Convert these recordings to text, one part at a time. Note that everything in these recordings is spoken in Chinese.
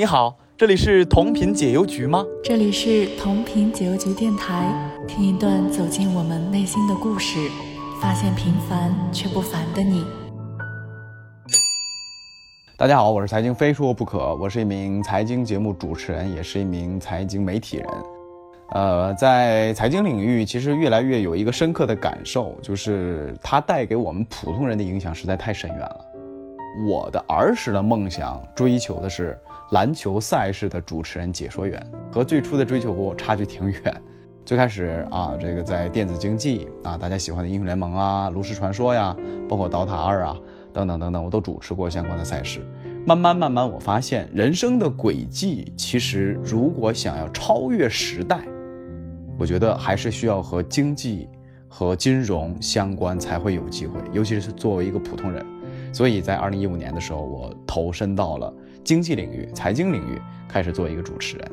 你好，这里是同频解忧局吗？这里是同频解忧局电台，听一段走进我们内心的故事，发现平凡却不凡的你。大家好，我是财经非说不可，我是一名财经节目主持人，也是一名财经媒体人。呃，在财经领域，其实越来越有一个深刻的感受，就是它带给我们普通人的影响实在太深远了。我的儿时的梦想，追求的是篮球赛事的主持人、解说员，和最初的追求差距挺远。最开始啊，这个在电子竞技啊，大家喜欢的英雄联盟啊、炉石传说呀，包括 DOTA 二啊。等等等等，我都主持过相关的赛事。慢慢慢慢，我发现人生的轨迹，其实如果想要超越时代，我觉得还是需要和经济和金融相关才会有机会。尤其是作为一个普通人，所以在二零一五年的时候，我投身到了经济领域、财经领域，开始做一个主持人。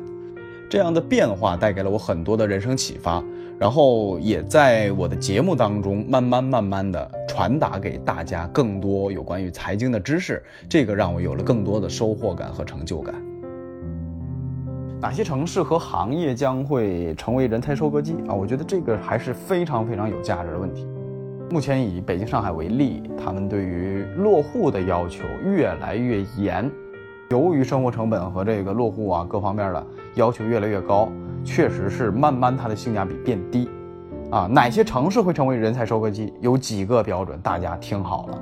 这样的变化带给了我很多的人生启发。然后也在我的节目当中慢慢慢慢的传达给大家更多有关于财经的知识，这个让我有了更多的收获感和成就感。哪些城市和行业将会成为人才收割机啊？我觉得这个还是非常非常有价值的问题。目前以北京、上海为例，他们对于落户的要求越来越严，由于生活成本和这个落户啊各方面的要求越来越高。确实是慢慢它的性价比变低，啊，哪些城市会成为人才收割机？有几个标准，大家听好了。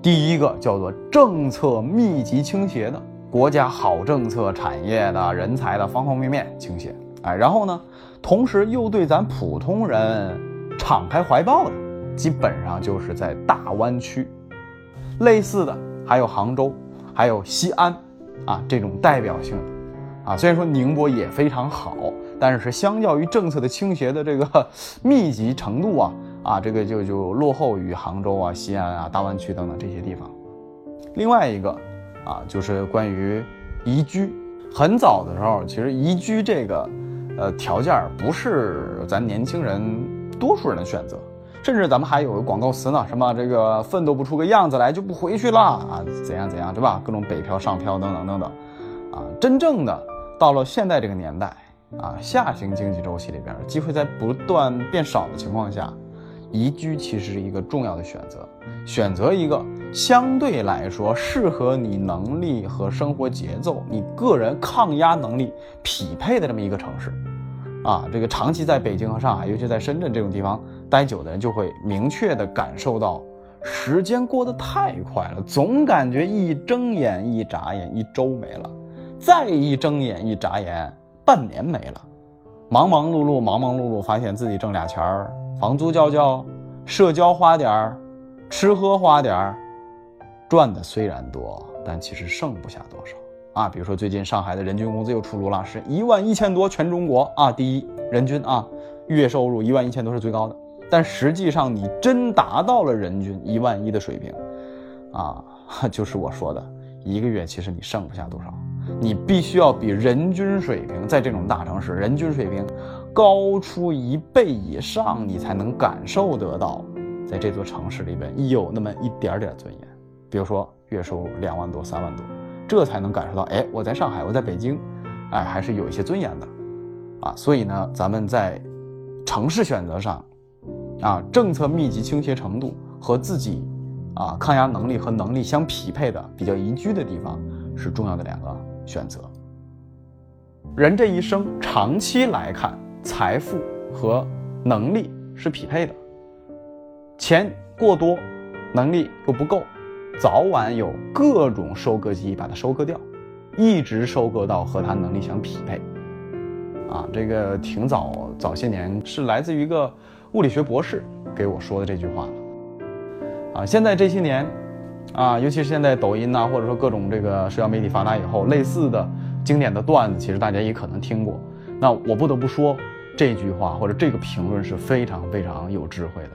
第一个叫做政策密集倾斜的国家，好政策、产业的人才的方方面面倾斜，哎，然后呢，同时又对咱普通人敞开怀抱的，基本上就是在大湾区。类似的还有杭州，还有西安，啊，这种代表性的，啊，虽然说宁波也非常好。但是相较于政策的倾斜的这个 密集程度啊啊，这个就就落后于杭州啊、西安啊、大湾区等等这些地方。另外一个啊，就是关于宜居。很早的时候，其实宜居这个呃条件不是咱年轻人多数人的选择，甚至咱们还有个广告词呢，什么这个奋斗不出个样子来就不回去了啊，怎样怎样，对吧？各种北漂、上漂等等等等啊，真正的到了现在这个年代。啊，下行经济周期里边，机会在不断变少的情况下，宜居其实是一个重要的选择。选择一个相对来说适合你能力和生活节奏、你个人抗压能力匹配的这么一个城市。啊，这个长期在北京和上海，尤其在深圳这种地方待久的人，就会明确的感受到，时间过得太快了，总感觉一睁眼一眨眼一周没了，再一睁眼一眨眼。半年没了，忙忙碌碌，忙忙碌碌，发现自己挣俩钱儿，房租交交，社交花点儿，吃喝花点儿，赚的虽然多，但其实剩不下多少啊。比如说最近上海的人均工资又出炉了，是一万一千多，全中国啊第一，人均啊月收入一万一千多是最高的。但实际上你真达到了人均一万一的水平，啊，就是我说的，一个月其实你剩不下多少。你必须要比人均水平在这种大城市人均水平高出一倍以上，你才能感受得到，在这座城市里边有那么一点点尊严。比如说月收入两万多、三万多，这才能感受到，哎，我在上海，我在北京，哎，还是有一些尊严的，啊。所以呢，咱们在城市选择上，啊，政策密集倾斜程度和自己啊抗压能力和能力相匹配的比较宜居的地方，是重要的两个。选择人这一生长期来看，财富和能力是匹配的。钱过多，能力又不够，早晚有各种收割机把它收割掉，一直收割到和他能力相匹配。啊，这个挺早，早些年是来自于一个物理学博士给我说的这句话了。啊，现在这些年。啊，尤其是现在抖音呐，或者说各种这个社交媒体发达以后，类似的经典的段子，其实大家也可能听过。那我不得不说，这句话或者这个评论是非常非常有智慧的，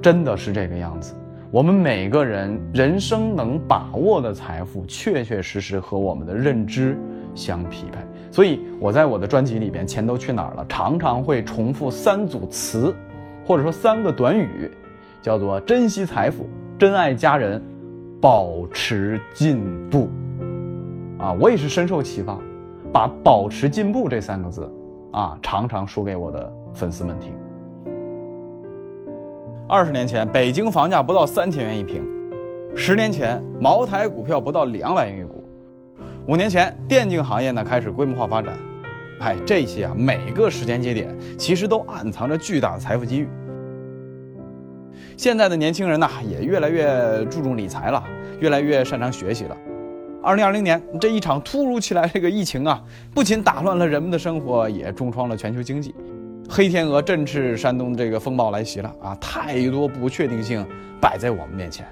真的是这个样子。我们每个人人生能把握的财富，确确实实和我们的认知相匹配。所以我在我的专辑里边，《钱都去哪儿了》，常常会重复三组词，或者说三个短语，叫做珍惜财富、珍爱家人。保持进步，啊，我也是深受启发，把“保持进步”这三个字啊，常常说给我的粉丝们听。二十年前，北京房价不到三千元一平；十年前，茅台股票不到两百元一股；五年前，电竞行业呢开始规模化发展。哎，这些啊，每个时间节点其实都暗藏着巨大的财富机遇。现在的年轻人呢，也越来越注重理财了，越来越擅长学习了。二零二零年这一场突如其来这个疫情啊，不仅打乱了人们的生活，也重创了全球经济。黑天鹅振翅，山东这个风暴来袭了啊！太多不确定性摆在我们面前。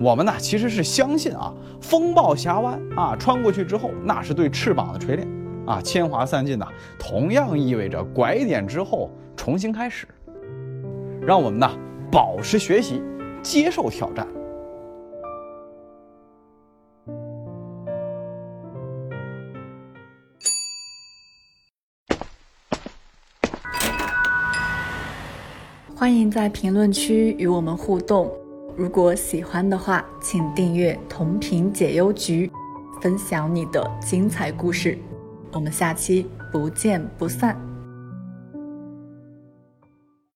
我们呢，其实是相信啊，风暴峡湾啊，穿过去之后，那是对翅膀的锤炼啊，铅华散尽呐，同样意味着拐点之后重新开始。让我们呢。保持学习，接受挑战。欢迎在评论区与我们互动。如果喜欢的话，请订阅同频解忧局，分享你的精彩故事。我们下期不见不散。